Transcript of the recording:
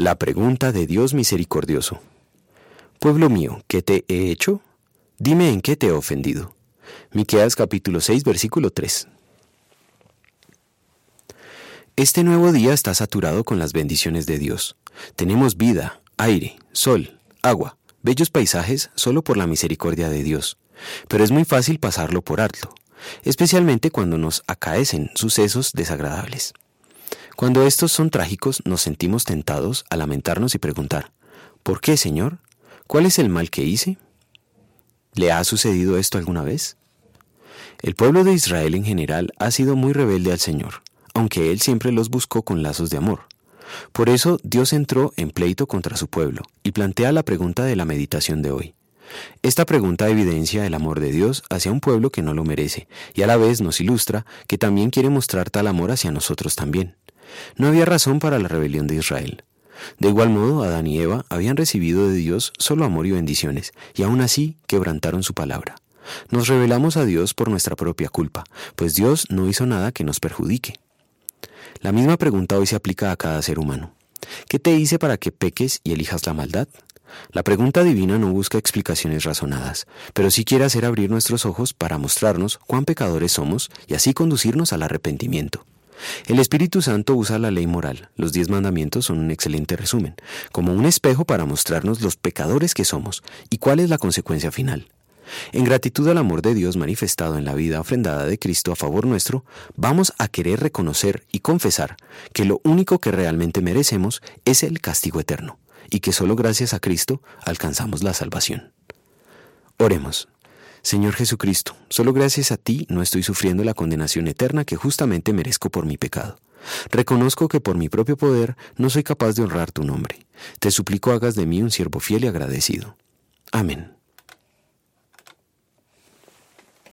La pregunta de Dios misericordioso. Pueblo mío, ¿qué te he hecho? Dime en qué te he ofendido. Miqueas capítulo 6, versículo 3. Este nuevo día está saturado con las bendiciones de Dios. Tenemos vida, aire, sol, agua, bellos paisajes solo por la misericordia de Dios. Pero es muy fácil pasarlo por alto, especialmente cuando nos acaecen sucesos desagradables. Cuando estos son trágicos, nos sentimos tentados a lamentarnos y preguntar, ¿por qué, Señor? ¿Cuál es el mal que hice? ¿Le ha sucedido esto alguna vez? El pueblo de Israel en general ha sido muy rebelde al Señor, aunque Él siempre los buscó con lazos de amor. Por eso Dios entró en pleito contra su pueblo y plantea la pregunta de la meditación de hoy. Esta pregunta evidencia el amor de Dios hacia un pueblo que no lo merece y a la vez nos ilustra que también quiere mostrar tal amor hacia nosotros también. No había razón para la rebelión de Israel. De igual modo, Adán y Eva habían recibido de Dios solo amor y bendiciones, y aún así quebrantaron su palabra. Nos revelamos a Dios por nuestra propia culpa, pues Dios no hizo nada que nos perjudique. La misma pregunta hoy se aplica a cada ser humano. ¿Qué te hice para que peques y elijas la maldad? La pregunta divina no busca explicaciones razonadas, pero sí quiere hacer abrir nuestros ojos para mostrarnos cuán pecadores somos y así conducirnos al arrepentimiento. El Espíritu Santo usa la ley moral, los diez mandamientos son un excelente resumen, como un espejo para mostrarnos los pecadores que somos y cuál es la consecuencia final. En gratitud al amor de Dios manifestado en la vida ofrendada de Cristo a favor nuestro, vamos a querer reconocer y confesar que lo único que realmente merecemos es el castigo eterno, y que solo gracias a Cristo alcanzamos la salvación. Oremos. Señor Jesucristo, solo gracias a ti no estoy sufriendo la condenación eterna que justamente merezco por mi pecado. Reconozco que por mi propio poder no soy capaz de honrar tu nombre. Te suplico hagas de mí un siervo fiel y agradecido. Amén.